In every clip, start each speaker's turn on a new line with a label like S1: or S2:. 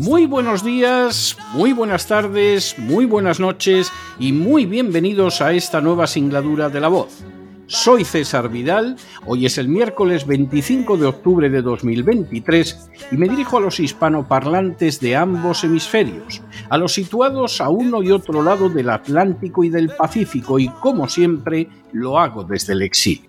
S1: Muy buenos días, muy buenas tardes, muy buenas noches y muy bienvenidos a esta nueva singladura de la voz. Soy César Vidal, hoy es el miércoles 25 de octubre de 2023 y me dirijo a los hispanoparlantes de ambos hemisferios, a los situados a uno y otro lado del Atlántico y del Pacífico y como siempre lo hago desde el exilio.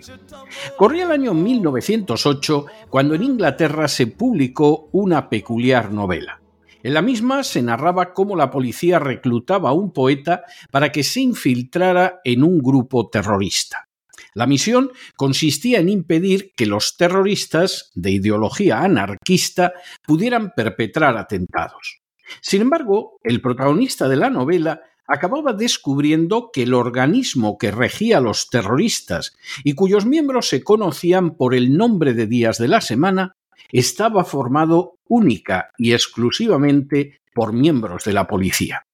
S1: Corría el año 1908 cuando en Inglaterra se publicó una peculiar novela. En la misma se narraba cómo la policía reclutaba a un poeta para que se infiltrara en un grupo terrorista. La misión consistía en impedir que los terroristas de ideología anarquista pudieran perpetrar atentados. Sin embargo, el protagonista de la novela acababa descubriendo que el organismo que regía a los terroristas y cuyos miembros se conocían por el nombre de días de la semana estaba formado única y exclusivamente por miembros de la policía.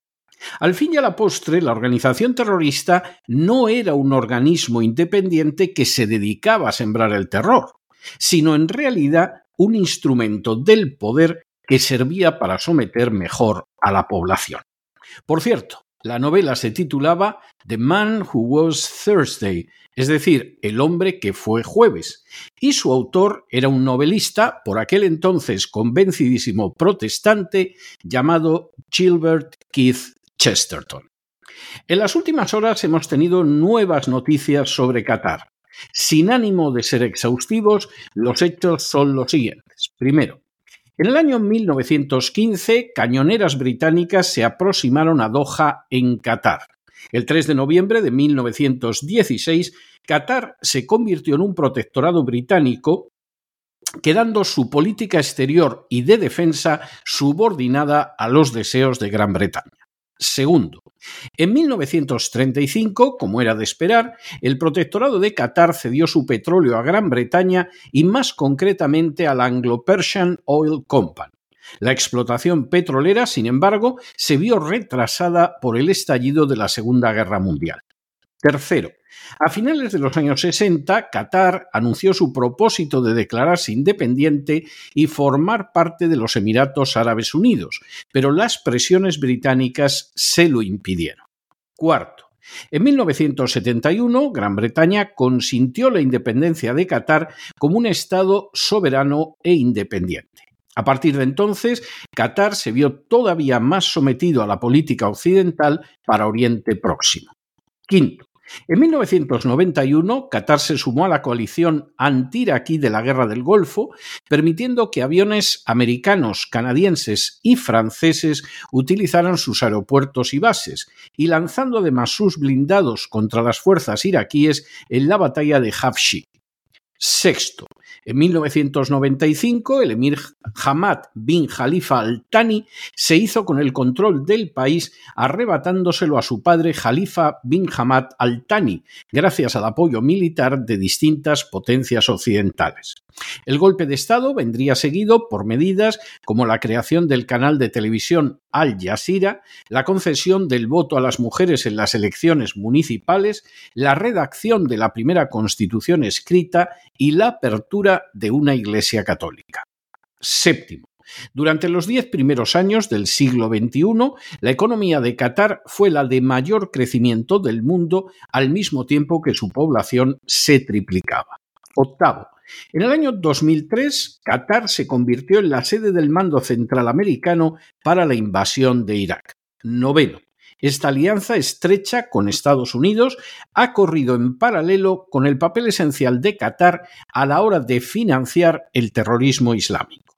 S1: Al fin y a la postre, la organización terrorista no era un organismo independiente que se dedicaba a sembrar el terror, sino en realidad un instrumento del poder que servía para someter mejor a la población. Por cierto, la novela se titulaba The Man Who Was Thursday, es decir, El hombre que fue jueves, y su autor era un novelista, por aquel entonces convencidísimo protestante, llamado Gilbert Keith Chesterton. En las últimas horas hemos tenido nuevas noticias sobre Qatar. Sin ánimo de ser exhaustivos, los hechos son los siguientes. Primero, en el año 1915, cañoneras británicas se aproximaron a Doha, en Qatar. El 3 de noviembre de 1916, Qatar se convirtió en un protectorado británico, quedando su política exterior y de defensa subordinada a los deseos de Gran Bretaña. Segundo, en 1935, como era de esperar, el protectorado de Qatar cedió su petróleo a Gran Bretaña y más concretamente a la Anglo-Persian Oil Company. La explotación petrolera, sin embargo, se vio retrasada por el estallido de la Segunda Guerra Mundial. Tercero, a finales de los años 60, Qatar anunció su propósito de declararse independiente y formar parte de los Emiratos Árabes Unidos, pero las presiones británicas se lo impidieron. Cuarto, en 1971, Gran Bretaña consintió la independencia de Qatar como un Estado soberano e independiente. A partir de entonces, Qatar se vio todavía más sometido a la política occidental para Oriente Próximo. Quinto, en 1991, Qatar se sumó a la coalición anti-iraquí de la Guerra del Golfo, permitiendo que aviones americanos, canadienses y franceses utilizaran sus aeropuertos y bases, y lanzando además sus blindados contra las fuerzas iraquíes en la batalla de Hafshi. Sexto, en 1995, el emir Hamad bin Khalifa al-Thani se hizo con el control del país, arrebatándoselo a su padre Khalifa bin Hamad al-Thani, gracias al apoyo militar de distintas potencias occidentales. El golpe de Estado vendría seguido por medidas como la creación del canal de televisión Al Jazeera, la concesión del voto a las mujeres en las elecciones municipales, la redacción de la primera constitución escrita y la apertura de una iglesia católica. Séptimo. Durante los diez primeros años del siglo XXI, la economía de Qatar fue la de mayor crecimiento del mundo al mismo tiempo que su población se triplicaba. Octavo. En el año 2003, Qatar se convirtió en la sede del mando central americano para la invasión de Irak. Noveno. Esta alianza estrecha con Estados Unidos ha corrido en paralelo con el papel esencial de Qatar a la hora de financiar el terrorismo islámico.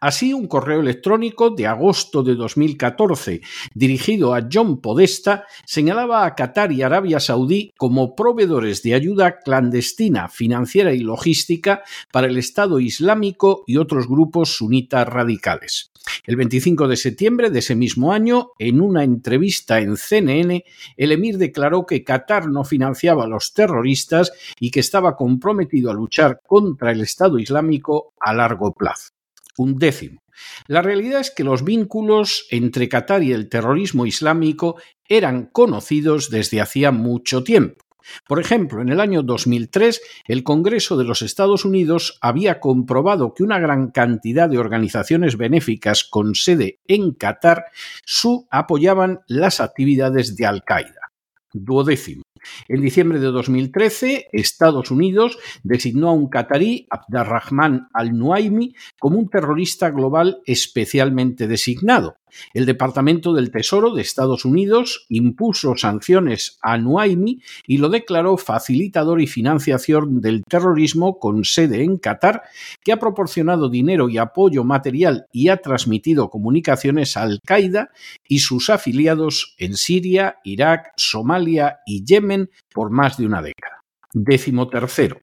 S1: Así, un correo electrónico de agosto de 2014 dirigido a John Podesta señalaba a Qatar y Arabia Saudí como proveedores de ayuda clandestina, financiera y logística para el Estado Islámico y otros grupos sunitas radicales. El 25 de septiembre de ese mismo año, en una entrevista en CNN, el emir declaró que Qatar no financiaba a los terroristas y que estaba comprometido a luchar contra el Estado Islámico a largo plazo un décimo. La realidad es que los vínculos entre Qatar y el terrorismo islámico eran conocidos desde hacía mucho tiempo. Por ejemplo, en el año 2003, el Congreso de los Estados Unidos había comprobado que una gran cantidad de organizaciones benéficas con sede en Qatar su apoyaban las actividades de Al-Qaeda. Duodécimo. En diciembre de 2013, Estados Unidos designó a un catarí, Abdarrahman al-Nuaimi, como un terrorista global especialmente designado. El Departamento del Tesoro de Estados Unidos impuso sanciones a Nuaimi y lo declaró facilitador y financiación del terrorismo con sede en Qatar, que ha proporcionado dinero y apoyo material y ha transmitido comunicaciones a Al-Qaeda y sus afiliados en Siria, Irak, Somalia y Yemen por más de una década. Décimo tercero.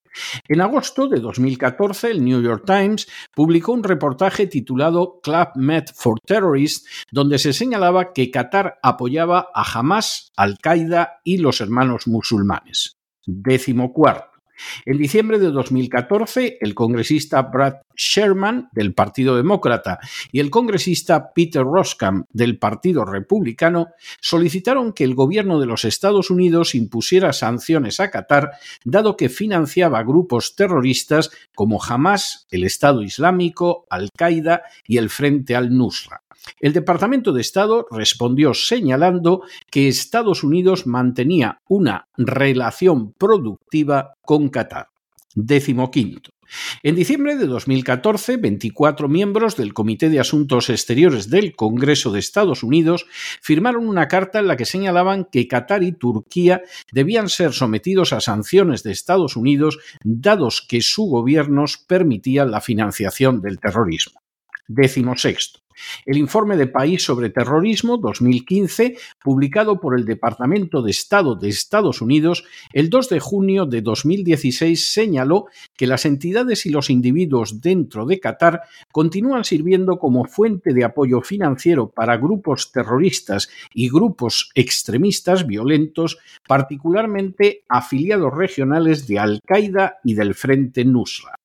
S1: En agosto de 2014, el New York Times publicó un reportaje titulado Club Med for Terrorists, donde se señalaba que Qatar apoyaba a Hamas, Al-Qaeda y los hermanos musulmanes. Décimo cuarto. En diciembre de 2014, el congresista Brad Sherman del Partido Demócrata y el congresista Peter Roskam del Partido Republicano solicitaron que el gobierno de los Estados Unidos impusiera sanciones a Qatar, dado que financiaba grupos terroristas como Hamas, el Estado Islámico, Al-Qaeda y el Frente al-Nusra. El Departamento de Estado respondió señalando que Estados Unidos mantenía una relación productiva con Qatar. Décimo quinto. En diciembre de 2014, 24 miembros del Comité de Asuntos Exteriores del Congreso de Estados Unidos firmaron una carta en la que señalaban que Qatar y Turquía debían ser sometidos a sanciones de Estados Unidos, dados que su gobiernos permitían la financiación del terrorismo. Décimo sexto. El informe de País sobre Terrorismo 2015, publicado por el Departamento de Estado de Estados Unidos, el 2 de junio de 2016 señaló que las entidades y los individuos dentro de Qatar continúan sirviendo como fuente de apoyo financiero para grupos terroristas y grupos extremistas violentos, particularmente afiliados regionales de Al-Qaeda y del Frente Nusra.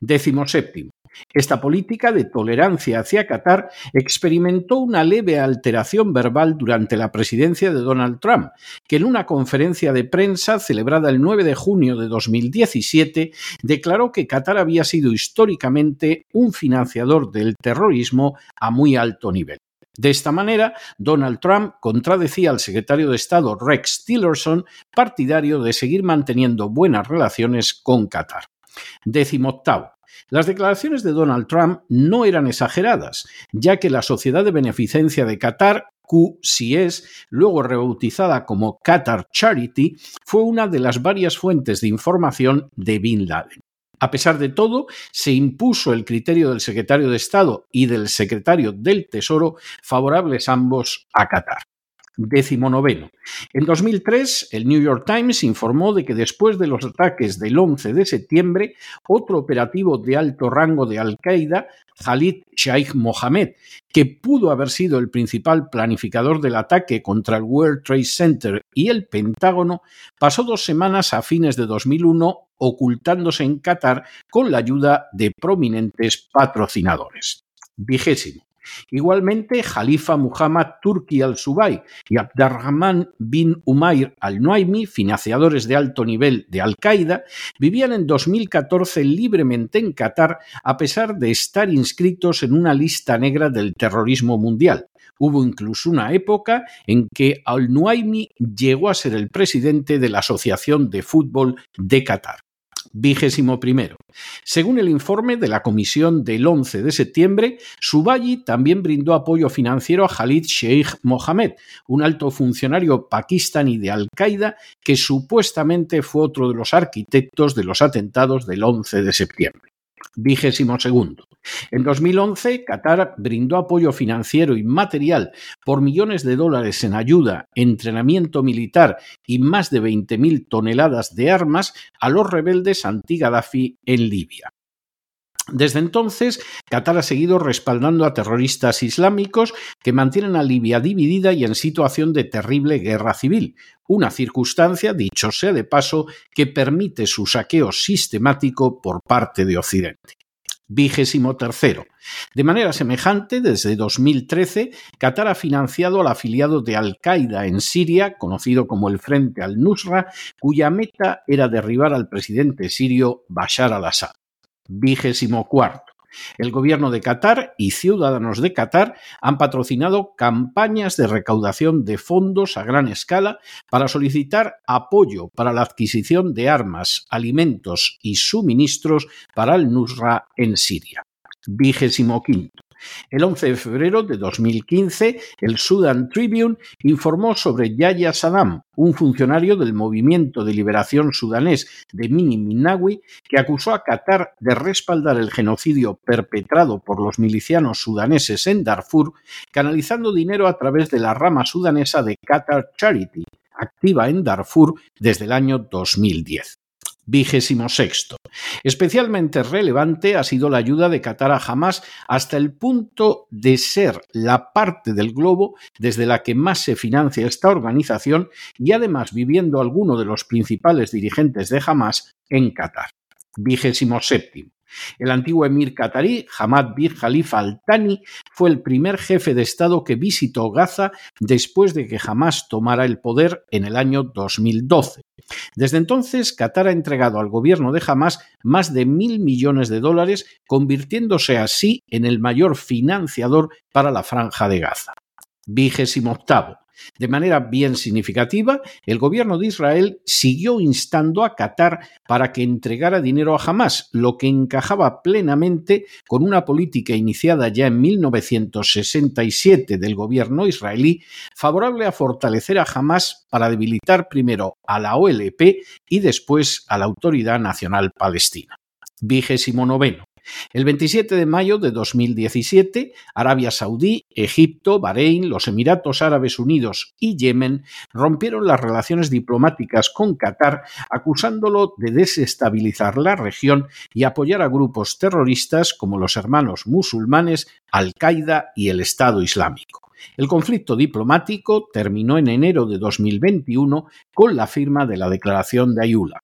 S1: Décimo séptimo. Esta política de tolerancia hacia Qatar experimentó una leve alteración verbal durante la presidencia de Donald Trump, que en una conferencia de prensa celebrada el 9 de junio de 2017 declaró que Qatar había sido históricamente un financiador del terrorismo a muy alto nivel. De esta manera, Donald Trump contradecía al secretario de Estado Rex Tillerson, partidario de seguir manteniendo buenas relaciones con Qatar. Décimo. Las declaraciones de Donald Trump no eran exageradas, ya que la Sociedad de Beneficencia de Qatar, QCS, luego rebautizada como Qatar Charity, fue una de las varias fuentes de información de Bin Laden. A pesar de todo, se impuso el criterio del secretario de Estado y del secretario del Tesoro, favorables ambos a Qatar. Noveno. En 2003, el New York Times informó de que después de los ataques del 11 de septiembre, otro operativo de alto rango de Al-Qaeda, Khalid Sheikh Mohammed, que pudo haber sido el principal planificador del ataque contra el World Trade Center y el Pentágono, pasó dos semanas a fines de 2001 ocultándose en Qatar con la ayuda de prominentes patrocinadores. Vigésimo. Igualmente, Jalifa Muhammad Turki al-Subay y Abdarrahman bin Umair al-Nuaimi, financiadores de alto nivel de Al-Qaeda, vivían en 2014 libremente en Qatar a pesar de estar inscritos en una lista negra del terrorismo mundial. Hubo incluso una época en que al-Nuaimi llegó a ser el presidente de la Asociación de Fútbol de Qatar. Vigésimo primero. Según el informe de la comisión del 11 de septiembre, Subayi también brindó apoyo financiero a Khalid Sheikh Mohammed, un alto funcionario pakistaní de Al-Qaeda que supuestamente fue otro de los arquitectos de los atentados del 11 de septiembre. Vigésimo segundo. En 2011, Qatar brindó apoyo financiero y material por millones de dólares en ayuda, entrenamiento militar y más de 20.000 toneladas de armas a los rebeldes anti-Gaddafi en Libia. Desde entonces, Qatar ha seguido respaldando a terroristas islámicos que mantienen a Libia dividida y en situación de terrible guerra civil, una circunstancia, dicho sea de paso, que permite su saqueo sistemático por parte de Occidente. Vigésimo tercero. De manera semejante, desde 2013, Qatar ha financiado al afiliado de Al-Qaeda en Siria, conocido como el Frente al-Nusra, cuya meta era derribar al presidente sirio Bashar al-Assad. Vigésimo cuarto. El gobierno de Qatar y ciudadanos de Qatar han patrocinado campañas de recaudación de fondos a gran escala para solicitar apoyo para la adquisición de armas, alimentos y suministros para el Nusra en Siria. Vigésimo quinto. El 11 de febrero de 2015, el Sudan Tribune informó sobre Yahya Saddam, un funcionario del Movimiento de Liberación Sudanés de Mini Minawi, que acusó a Qatar de respaldar el genocidio perpetrado por los milicianos sudaneses en Darfur, canalizando dinero a través de la rama sudanesa de Qatar Charity, activa en Darfur desde el año 2010. Vigésimo sexto. Especialmente relevante ha sido la ayuda de Qatar a Hamas hasta el punto de ser la parte del globo desde la que más se financia esta organización y además viviendo alguno de los principales dirigentes de Hamas en Qatar. Vigésimo séptimo. El antiguo emir qatarí, Hamad bin Khalifa al-Thani, fue el primer jefe de Estado que visitó Gaza después de que Hamas tomara el poder en el año 2012. Desde entonces, Qatar ha entregado al gobierno de Hamas más de mil millones de dólares, convirtiéndose así en el mayor financiador para la franja de Gaza. Vigésimo octavo. De manera bien significativa, el gobierno de Israel siguió instando a Qatar para que entregara dinero a Hamas, lo que encajaba plenamente con una política iniciada ya en 1967 del gobierno israelí favorable a fortalecer a Hamas para debilitar primero a la OLP y después a la Autoridad Nacional Palestina. Vigésimo noveno. El 27 de mayo de 2017, Arabia Saudí, Egipto, Bahrein, los Emiratos Árabes Unidos y Yemen rompieron las relaciones diplomáticas con Qatar, acusándolo de desestabilizar la región y apoyar a grupos terroristas como los hermanos musulmanes, Al-Qaeda y el Estado Islámico. El conflicto diplomático terminó en enero de 2021 con la firma de la Declaración de Ayula.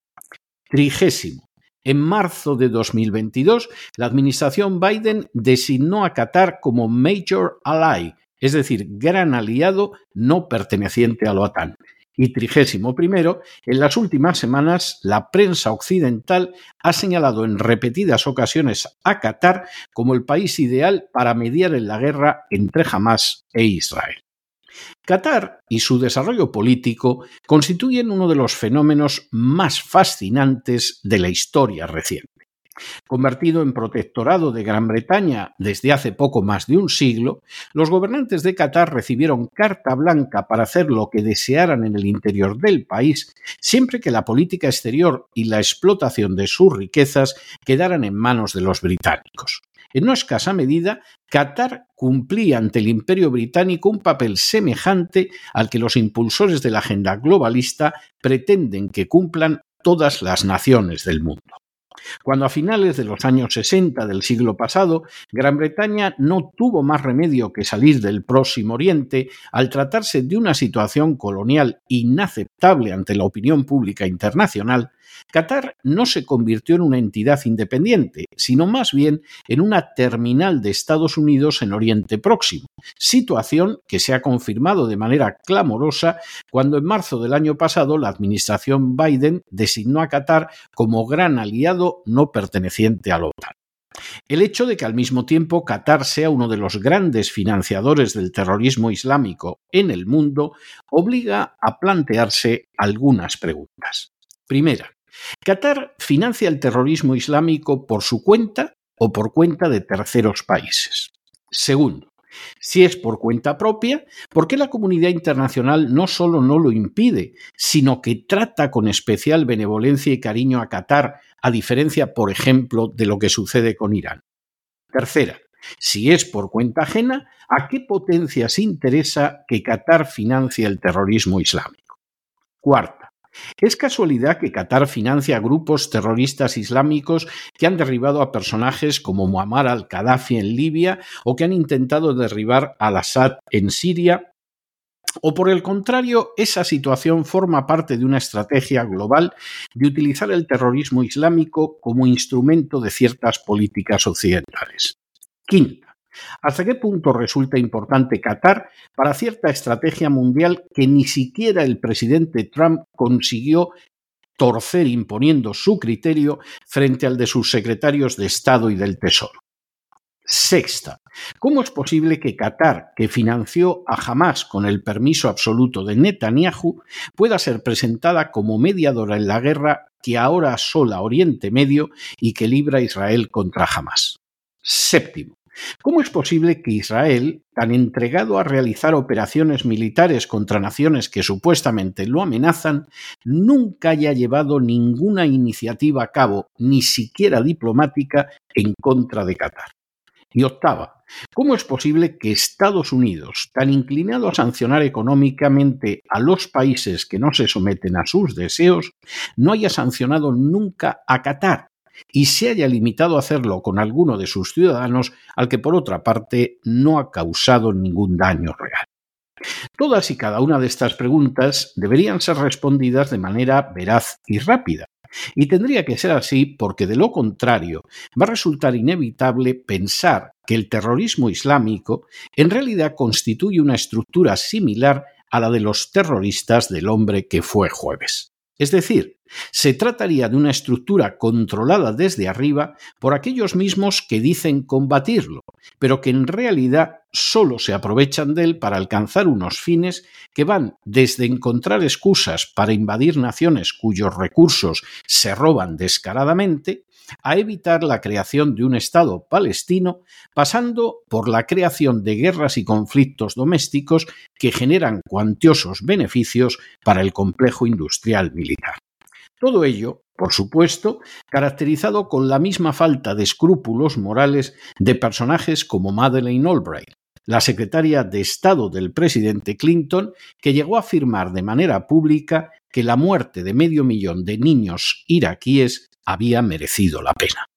S1: Trigésimo. En marzo de 2022, la administración Biden designó a Qatar como Major Ally, es decir, gran aliado no perteneciente a la OTAN. Y trigésimo primero, en las últimas semanas, la prensa occidental ha señalado en repetidas ocasiones a Qatar como el país ideal para mediar en la guerra entre Hamas e Israel. Qatar y su desarrollo político constituyen uno de los fenómenos más fascinantes de la historia reciente. Convertido en protectorado de Gran Bretaña desde hace poco más de un siglo, los gobernantes de Qatar recibieron carta blanca para hacer lo que desearan en el interior del país, siempre que la política exterior y la explotación de sus riquezas quedaran en manos de los británicos. En no escasa medida, Qatar cumplía ante el imperio británico un papel semejante al que los impulsores de la agenda globalista pretenden que cumplan todas las naciones del mundo. Cuando a finales de los años 60 del siglo pasado, Gran Bretaña no tuvo más remedio que salir del Próximo Oriente al tratarse de una situación colonial inaceptable ante la opinión pública internacional, Qatar no se convirtió en una entidad independiente, sino más bien en una terminal de Estados Unidos en Oriente Próximo, situación que se ha confirmado de manera clamorosa cuando en marzo del año pasado la administración Biden designó a Qatar como gran aliado no perteneciente a la OTAN. El hecho de que al mismo tiempo Qatar sea uno de los grandes financiadores del terrorismo islámico en el mundo obliga a plantearse algunas preguntas. Primera, Qatar financia el terrorismo islámico por su cuenta o por cuenta de terceros países. Segundo, si es por cuenta propia, ¿por qué la comunidad internacional no solo no lo impide, sino que trata con especial benevolencia y cariño a Qatar, a diferencia, por ejemplo, de lo que sucede con Irán? Tercera, si es por cuenta ajena, ¿a qué potencias interesa que Qatar financie el terrorismo islámico? Cuarta, ¿Es casualidad que Qatar financia grupos terroristas islámicos que han derribado a personajes como Muammar al-Qaddafi en Libia o que han intentado derribar al-Assad en Siria? ¿O por el contrario, esa situación forma parte de una estrategia global de utilizar el terrorismo islámico como instrumento de ciertas políticas occidentales? Quinta, ¿Hasta qué punto resulta importante Qatar para cierta estrategia mundial que ni siquiera el presidente Trump consiguió torcer imponiendo su criterio frente al de sus secretarios de Estado y del Tesoro? Sexta, ¿cómo es posible que Qatar, que financió a Hamas con el permiso absoluto de Netanyahu, pueda ser presentada como mediadora en la guerra que ahora asola Oriente Medio y que libra Israel contra Hamas? Séptimo, ¿Cómo es posible que Israel, tan entregado a realizar operaciones militares contra naciones que supuestamente lo amenazan, nunca haya llevado ninguna iniciativa a cabo, ni siquiera diplomática, en contra de Qatar? Y octava, ¿cómo es posible que Estados Unidos, tan inclinado a sancionar económicamente a los países que no se someten a sus deseos, no haya sancionado nunca a Qatar, y se haya limitado a hacerlo con alguno de sus ciudadanos al que por otra parte no ha causado ningún daño real. Todas y cada una de estas preguntas deberían ser respondidas de manera veraz y rápida, y tendría que ser así porque de lo contrario va a resultar inevitable pensar que el terrorismo islámico en realidad constituye una estructura similar a la de los terroristas del hombre que fue jueves. Es decir, se trataría de una estructura controlada desde arriba por aquellos mismos que dicen combatirlo, pero que en realidad solo se aprovechan de él para alcanzar unos fines que van desde encontrar excusas para invadir naciones cuyos recursos se roban descaradamente, a evitar la creación de un Estado palestino, pasando por la creación de guerras y conflictos domésticos que generan cuantiosos beneficios para el complejo industrial militar. Todo ello, por supuesto, caracterizado con la misma falta de escrúpulos morales de personajes como Madeleine Albright, la secretaria de Estado del presidente Clinton, que llegó a afirmar de manera pública que la muerte de medio millón de niños iraquíes había merecido la pena.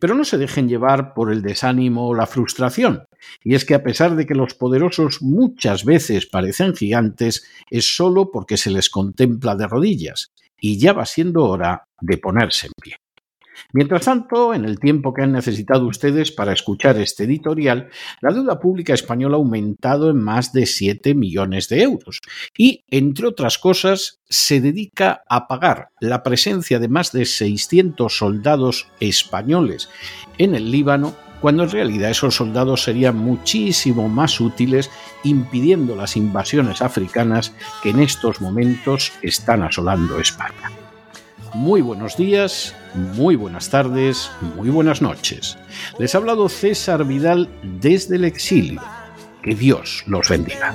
S1: Pero no se dejen llevar por el desánimo o la frustración, y es que a pesar de que los poderosos muchas veces parecen gigantes, es solo porque se les contempla de rodillas, y ya va siendo hora de ponerse en pie. Mientras tanto, en el tiempo que han necesitado ustedes para escuchar este editorial, la deuda pública española ha aumentado en más de 7 millones de euros y, entre otras cosas, se dedica a pagar la presencia de más de 600 soldados españoles en el Líbano cuando en realidad esos soldados serían muchísimo más útiles impidiendo las invasiones africanas que en estos momentos están asolando España. Muy buenos días, muy buenas tardes, muy buenas noches. Les ha hablado César Vidal desde el exilio. Que Dios los bendiga.